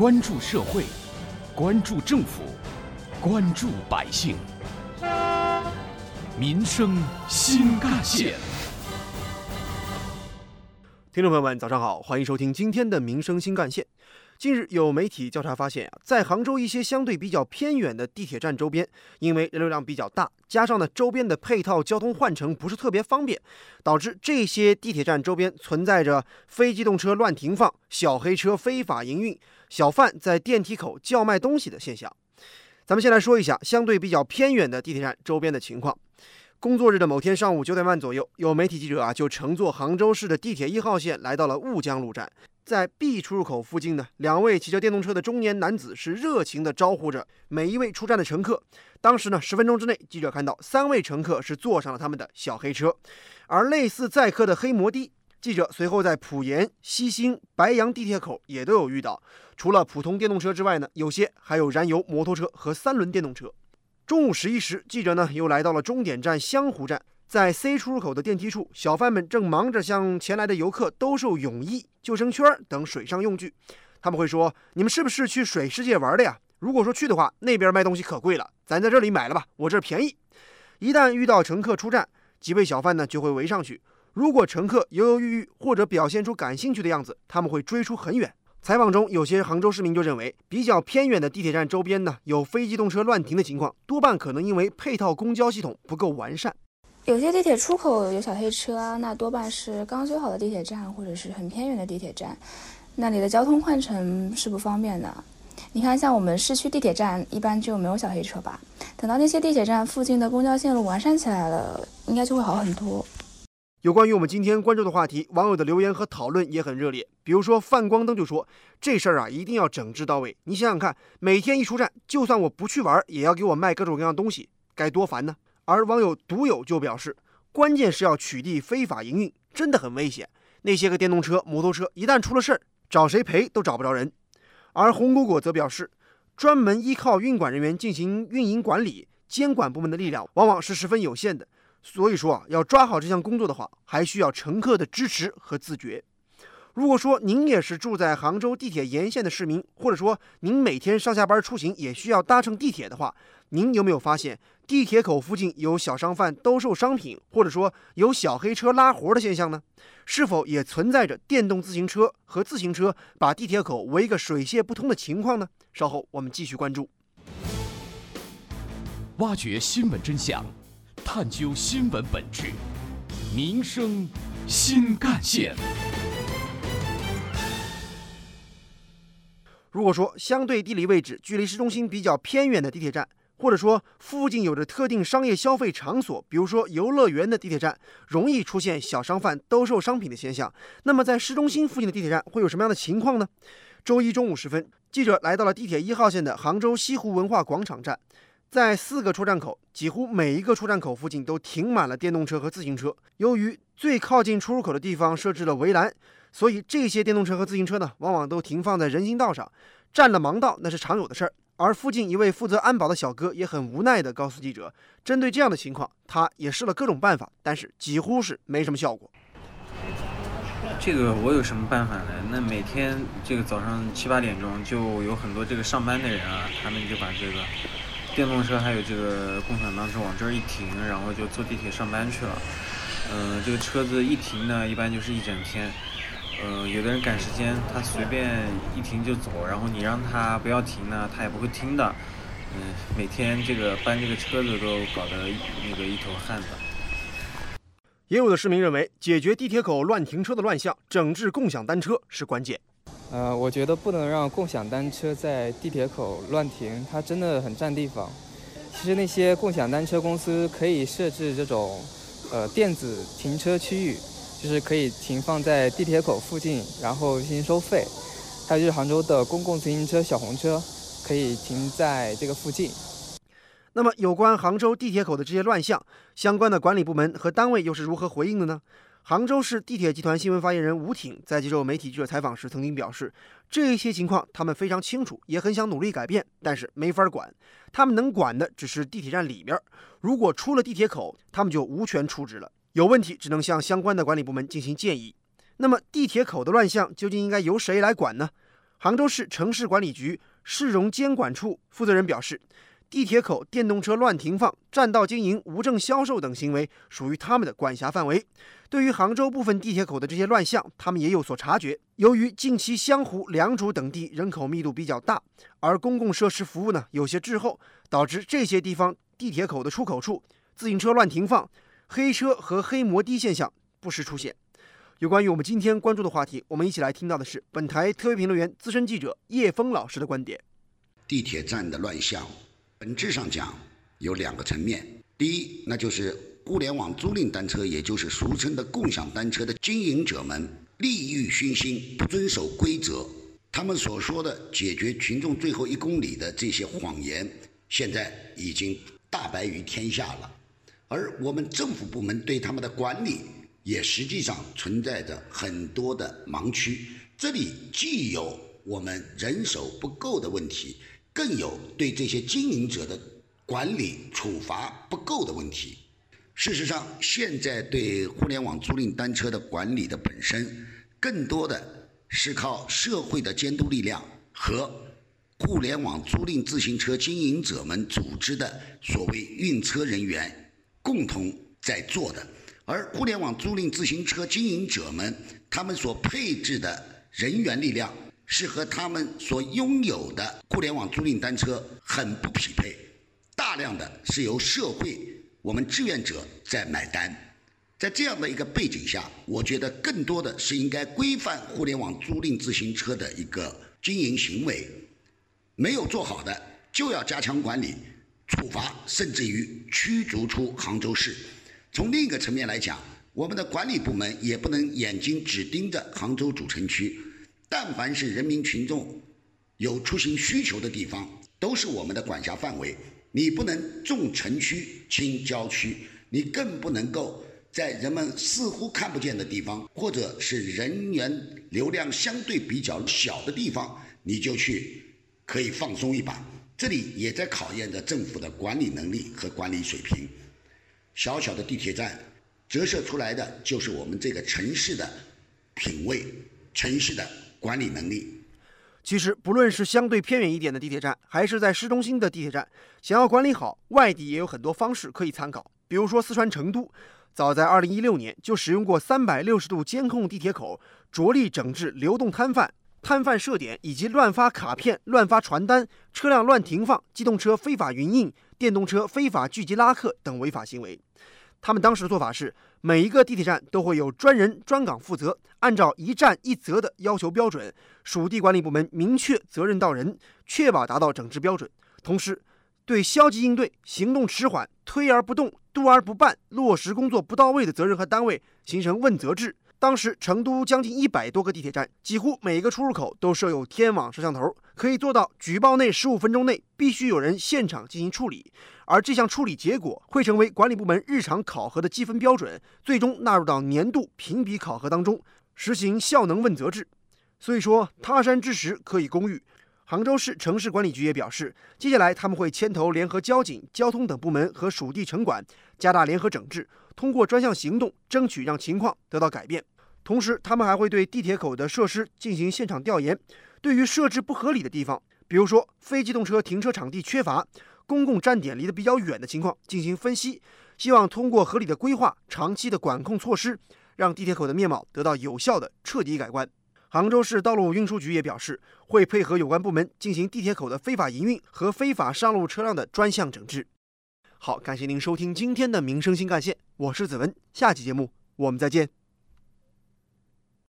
关注社会，关注政府，关注百姓，民生新干线。听众朋友们，早上好，欢迎收听今天的《民生新干线》。近日有媒体调查发现，在杭州一些相对比较偏远的地铁站周边，因为人流量比较大，加上呢周边的配套交通换乘不是特别方便，导致这些地铁站周边存在着非机动车乱停放、小黑车非法营运、小贩在电梯口叫卖东西的现象。咱们先来说一下相对比较偏远的地铁站周边的情况。工作日的某天上午九点半左右，有媒体记者啊就乘坐杭州市的地铁一号线来到了婺江路站，在 B 出入口附近呢，两位骑着电动车的中年男子是热情地招呼着每一位出站的乘客。当时呢，十分钟之内，记者看到三位乘客是坐上了他们的小黑车，而类似载客的黑摩的，记者随后在浦沿、西兴、白杨地铁口也都有遇到。除了普通电动车之外呢，有些还有燃油摩托车和三轮电动车。中午十一时，记者呢又来到了终点站湘湖站，在 C 出入口的电梯处，小贩们正忙着向前来的游客兜售泳衣、救生圈等水上用具。他们会说：“你们是不是去水世界玩的呀？如果说去的话，那边卖东西可贵了，咱在这里买了吧，我这儿便宜。”一旦遇到乘客出站，几位小贩呢就会围上去。如果乘客犹犹豫豫或者表现出感兴趣的样子，他们会追出很远。采访中，有些杭州市民就认为，比较偏远的地铁站周边呢，有非机动车乱停的情况，多半可能因为配套公交系统不够完善。有些地铁出口有小黑车，那多半是刚修好的地铁站，或者是很偏远的地铁站，那里的交通换乘是不方便的。你看，像我们市区地铁站，一般就没有小黑车吧？等到那些地铁站附近的公交线路完善起来了，应该就会好很多。有关于我们今天关注的话题，网友的留言和讨论也很热烈。比如说范光灯就说：“这事儿啊，一定要整治到位。你想想看，每天一出站，就算我不去玩，也要给我卖各种各样东西，该多烦呢。”而网友独有就表示：“关键是要取缔非法营运，真的很危险。那些个电动车、摩托车一旦出了事儿，找谁赔都找不着人。”而红果果则表示：“专门依靠运管人员进行运营管理，监管部门的力量往往是十分有限的。”所以说啊，要抓好这项工作的话，还需要乘客的支持和自觉。如果说您也是住在杭州地铁沿线的市民，或者说您每天上下班出行也需要搭乘地铁的话，您有没有发现地铁口附近有小商贩兜售商品，或者说有小黑车拉活的现象呢？是否也存在着电动自行车和自行车把地铁口围个水泄不通的情况呢？稍后我们继续关注，挖掘新闻真相。探究新闻本质，民生新干线。如果说相对地理位置距离市中心比较偏远的地铁站，或者说附近有着特定商业消费场所，比如说游乐园的地铁站，容易出现小商贩兜售商品的现象。那么在市中心附近的地铁站会有什么样的情况呢？周一中午时分，记者来到了地铁一号线的杭州西湖文化广场站。在四个出站口，几乎每一个出站口附近都停满了电动车和自行车。由于最靠近出入口的地方设置了围栏，所以这些电动车和自行车呢，往往都停放在人行道上，占了盲道那是常有的事儿。而附近一位负责安保的小哥也很无奈地告诉记者，针对这样的情况，他也试了各种办法，但是几乎是没什么效果。这个我有什么办法呢？那每天这个早上七八点钟就有很多这个上班的人啊，他们就把这个。电动车还有这个共享单车往这儿一停，然后就坐地铁上班去了。嗯，这个车子一停呢，一般就是一整天。呃，有的人赶时间，他随便一停就走，然后你让他不要停呢，他也不会听的。嗯，每天这个搬这个车子都搞得那个一头汗的。也有的市民认为，解决地铁口乱停车的乱象，整治共享单车是关键。呃，我觉得不能让共享单车在地铁口乱停，它真的很占地方。其实那些共享单车公司可以设置这种，呃，电子停车区域，就是可以停放在地铁口附近，然后进行收费。还有就是杭州的公共自行车小红车，可以停在这个附近。那么，有关杭州地铁口的这些乱象，相关的管理部门和单位又是如何回应的呢？杭州市地铁集团新闻发言人吴挺在接受媒体记者采访时曾经表示，这些情况他们非常清楚，也很想努力改变，但是没法管。他们能管的只是地铁站里面，如果出了地铁口，他们就无权处置了。有问题只能向相关的管理部门进行建议。那么，地铁口的乱象究竟应该由谁来管呢？杭州市城市管理局市容监管处负责人表示，地铁口电动车乱停放、占道经营、无证销售等行为属于他们的管辖范围。对于杭州部分地铁口的这些乱象，他们也有所察觉。由于近期湘湖、良渚等地人口密度比较大，而公共设施服务呢有些滞后，导致这些地方地铁口的出口处自行车乱停放、黑车和黑摩的现象不时出现。有关于我们今天关注的话题，我们一起来听到的是本台特约评论员、资深记者叶峰老师的观点。地铁站的乱象，本质上讲有两个层面。第一，那就是互联网租赁单车，也就是俗称的共享单车的经营者们利欲熏心，不遵守规则。他们所说的解决群众最后一公里的这些谎言，现在已经大白于天下了。而我们政府部门对他们的管理。也实际上存在着很多的盲区，这里既有我们人手不够的问题，更有对这些经营者的管理处罚不够的问题。事实上，现在对互联网租赁单车的管理的本身，更多的是靠社会的监督力量和互联网租赁自行车经营者们组织的所谓运车人员共同在做的。而互联网租赁自行车经营者们，他们所配置的人员力量是和他们所拥有的互联网租赁单车很不匹配，大量的是由社会我们志愿者在买单。在这样的一个背景下，我觉得更多的是应该规范互联网租赁自行车的一个经营行为，没有做好的就要加强管理、处罚，甚至于驱逐出杭州市。从另一个层面来讲，我们的管理部门也不能眼睛只盯着杭州主城区，但凡是人民群众有出行需求的地方，都是我们的管辖范围。你不能重城区轻郊区，你更不能够在人们似乎看不见的地方，或者是人员流量相对比较小的地方，你就去可以放松一把。这里也在考验着政府的管理能力和管理水平。小小的地铁站，折射出来的就是我们这个城市的品味、城市的管理能力。其实，不论是相对偏远一点的地铁站，还是在市中心的地铁站，想要管理好，外地也有很多方式可以参考。比如说，四川成都，早在2016年就使用过360度监控地铁口，着力整治流动摊贩、摊贩设点以及乱发卡片、乱发传单、车辆乱停放、机动车非法营运、电动车非法聚集拉客等违法行为。他们当时的做法是，每一个地铁站都会有专人专岗负责，按照一站一责的要求标准，属地管理部门明确责任到人，确保达到整治标准。同时，对消极应对、行动迟缓、推而不动、督而不办、落实工作不到位的责任和单位形成问责制。当时，成都将近一百多个地铁站，几乎每一个出入口都设有天网摄像头，可以做到举报内十五分钟内必须有人现场进行处理，而这项处理结果会成为管理部门日常考核的积分标准，最终纳入到年度评比考核当中，实行效能问责制。所以说，他山之石可以攻玉。杭州市城市管理局也表示，接下来他们会牵头联合交警、交通等部门和属地城管，加大联合整治，通过专项行动争取让情况得到改变。同时，他们还会对地铁口的设施进行现场调研，对于设置不合理的地方，比如说非机动车停车场地缺乏、公共站点离得比较远的情况进行分析，希望通过合理的规划、长期的管控措施，让地铁口的面貌得到有效的彻底改观。杭州市道路运输局也表示，会配合有关部门进行地铁口的非法营运和非法上路车辆的专项整治。好，感谢您收听今天的民生新干线，我是子文，下期节目我们再见。